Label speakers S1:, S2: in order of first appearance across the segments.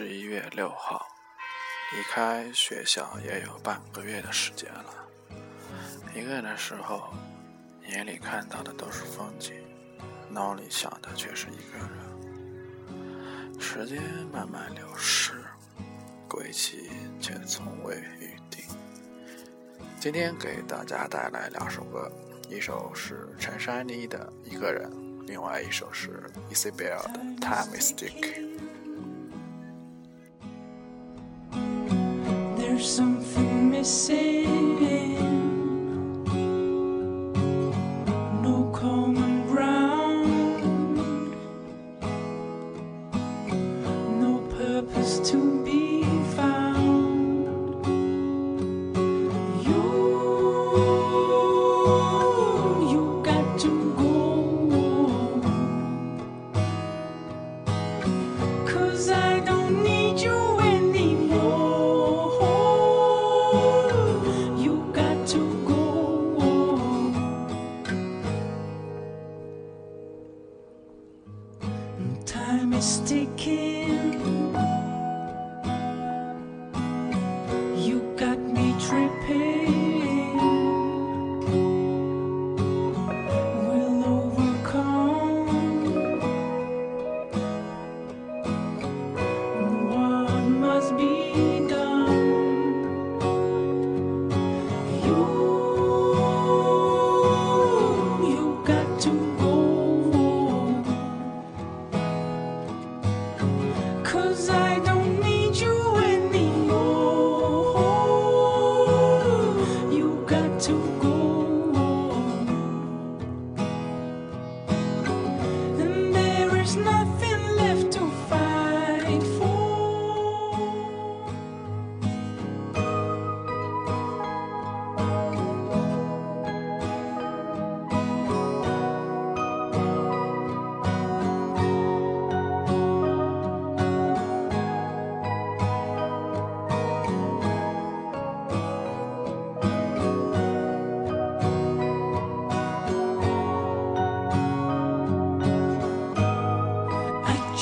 S1: 十一月六号，离开学校也有半个月的时间了。一个人的时候，眼里看到的都是风景，脑里想的却是一个人。时间慢慢流逝，归期却从未预定。今天给大家带来两首歌，一首是陈珊妮的《一个人》，另外一首是 Isabel 的《Time Mistake》。
S2: There's something missing. No common sticking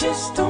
S2: just don't